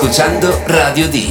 ascoltando Radio D.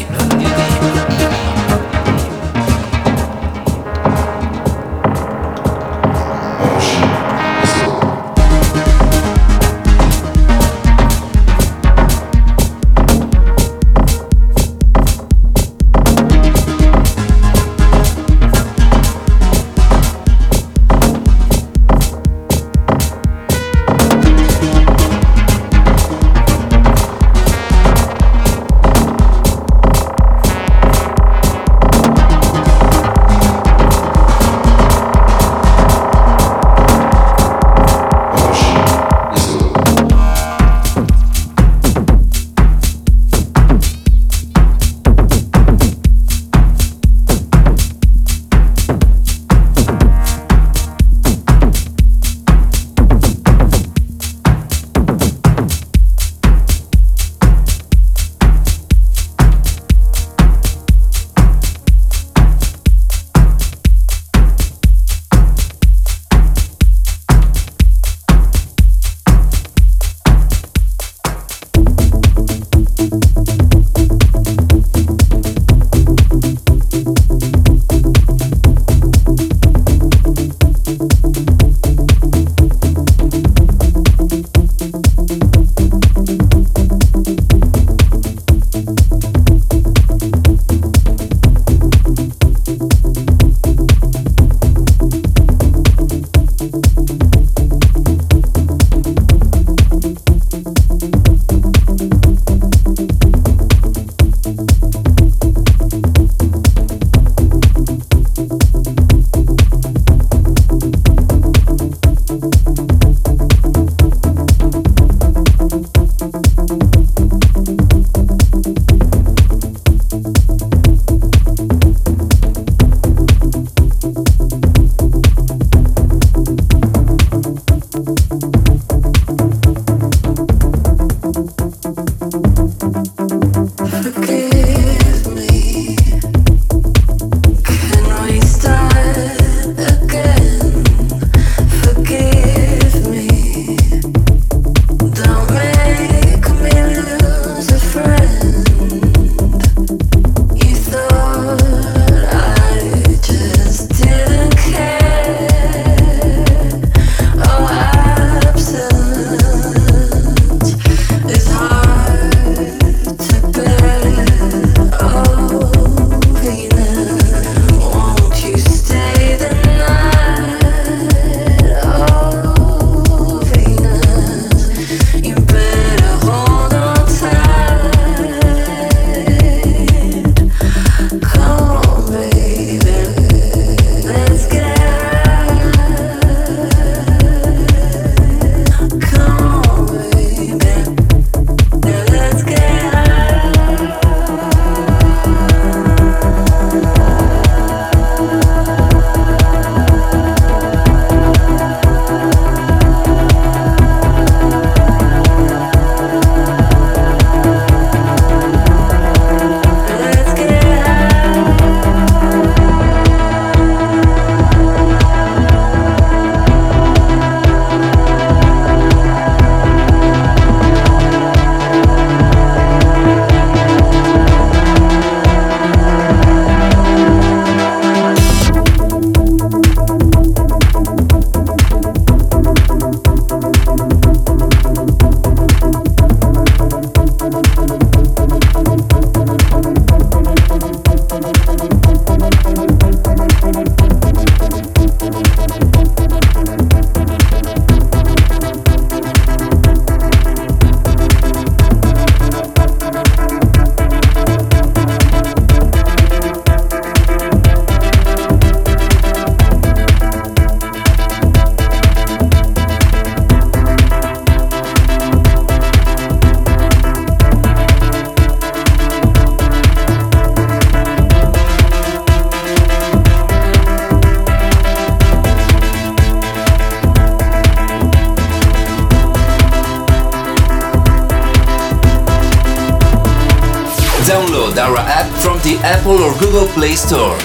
Deep. Play Store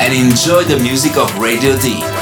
and enjoy the music of Radio D.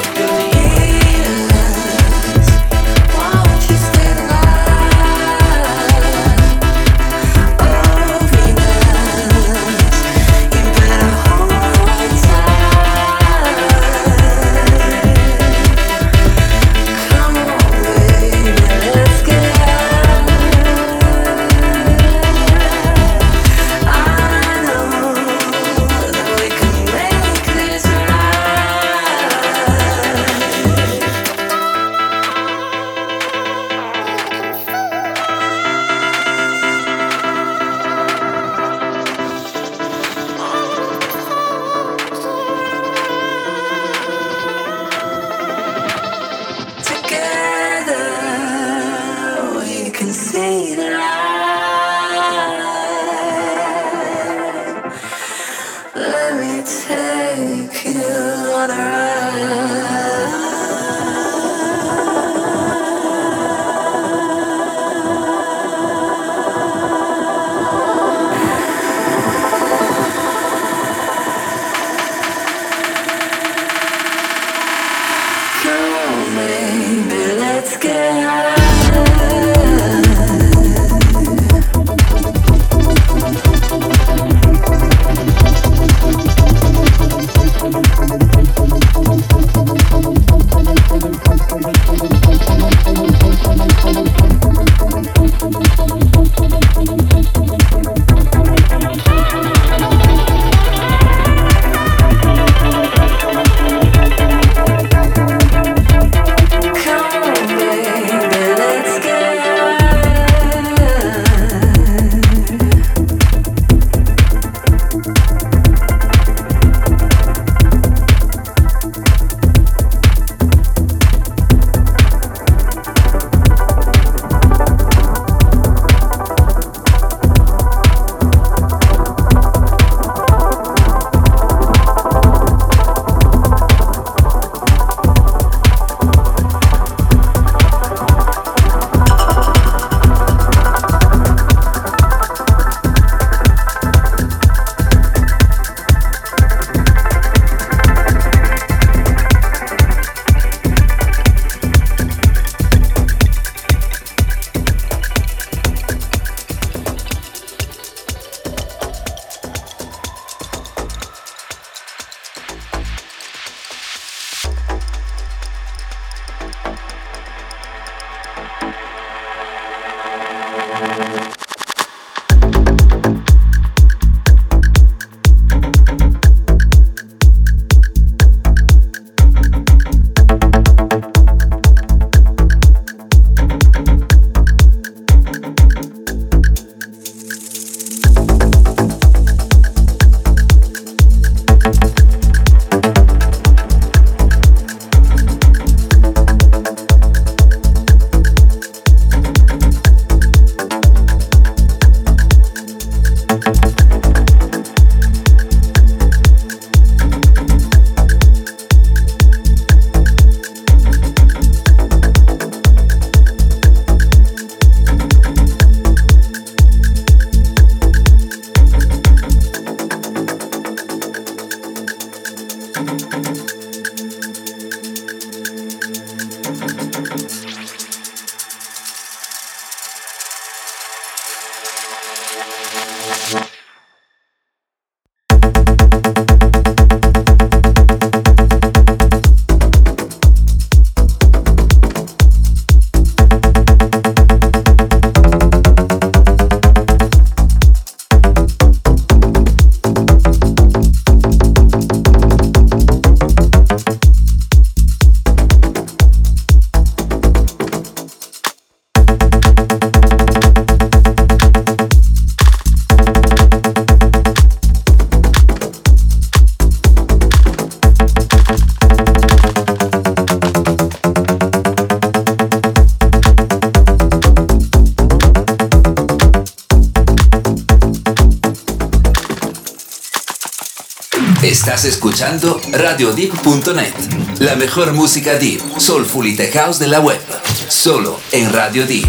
escuchando RadioDeep.net, la mejor música deep, soulful y tech de la web, solo en Radio Deep.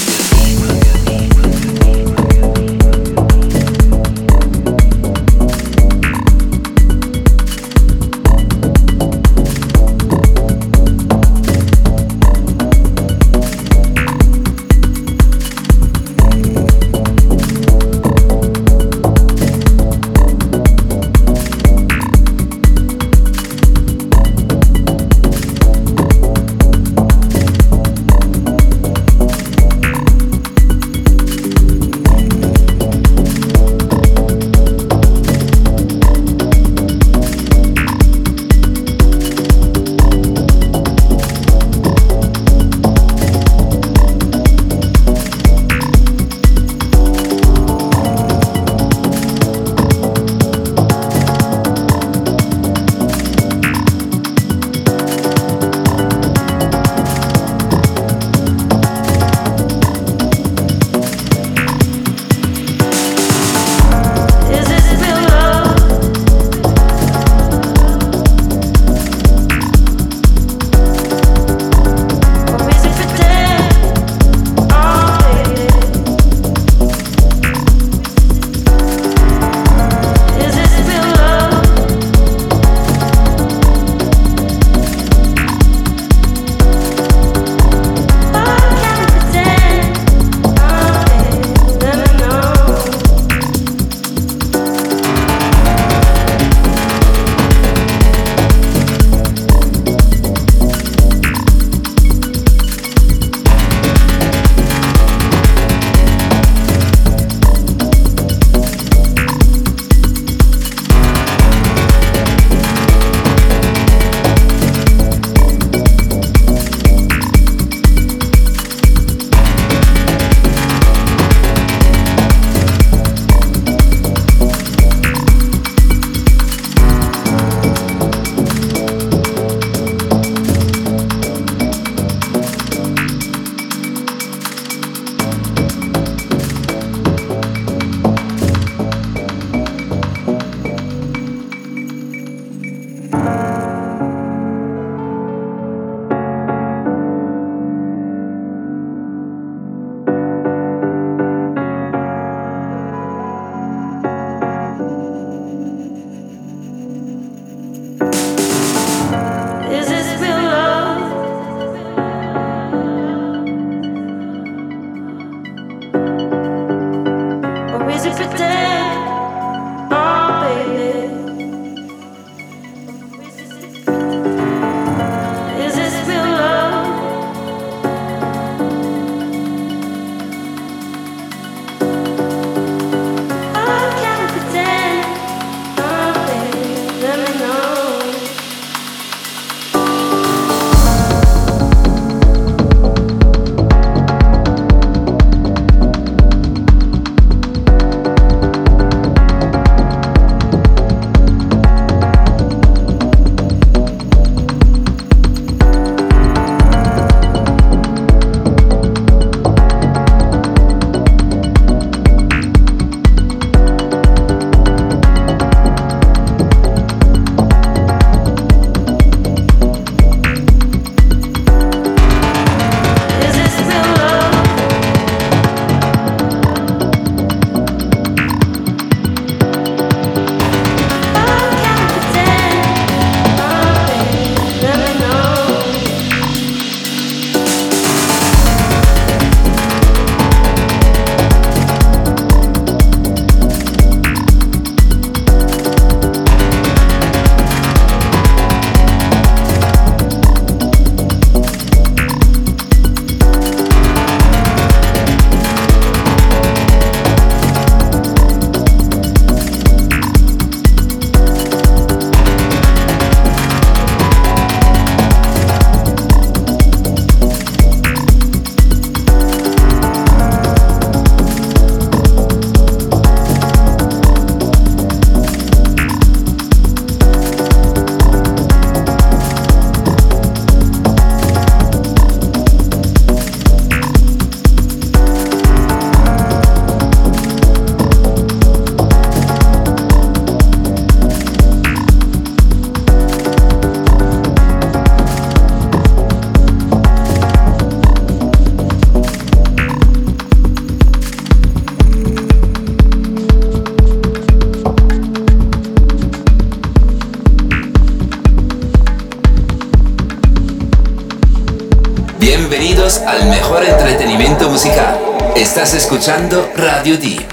Escuchando Radio Deep.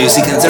music and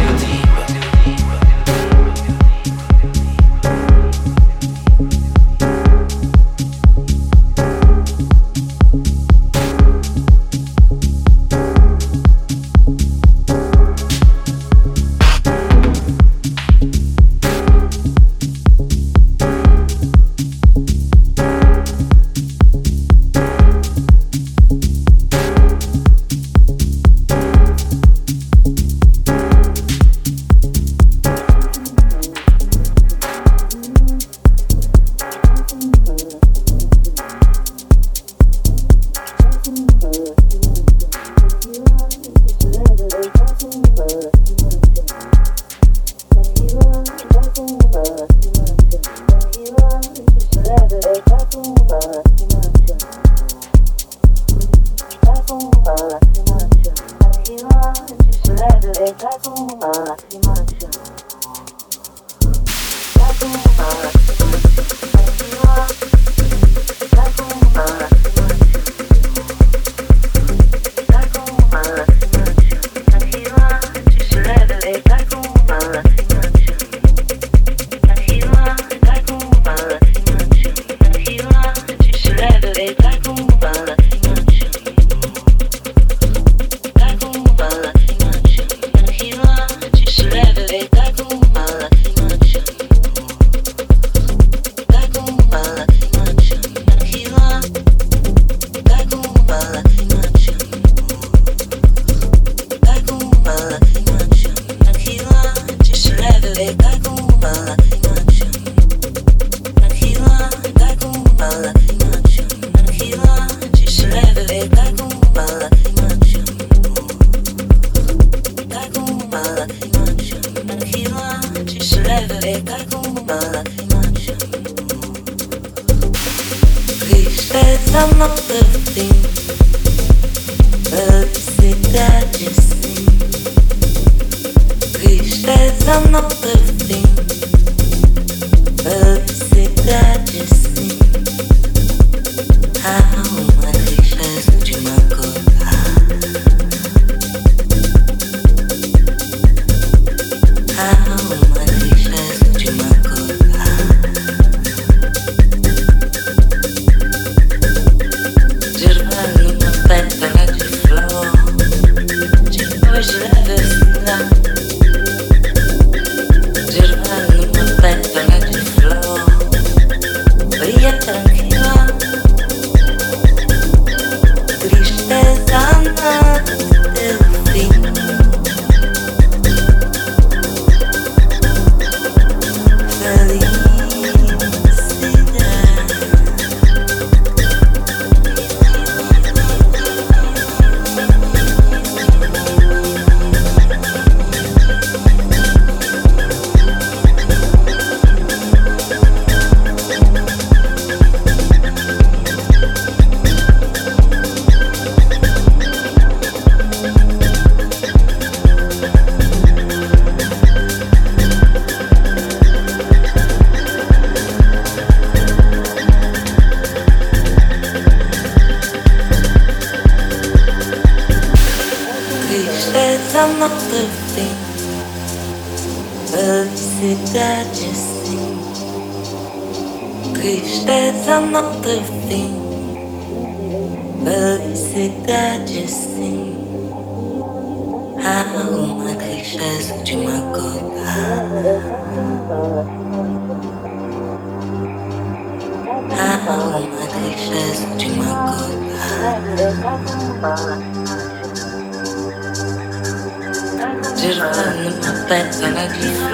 best. I love you.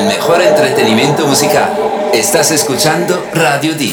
Al mejor entretenimiento musical. Estás escuchando Radio D.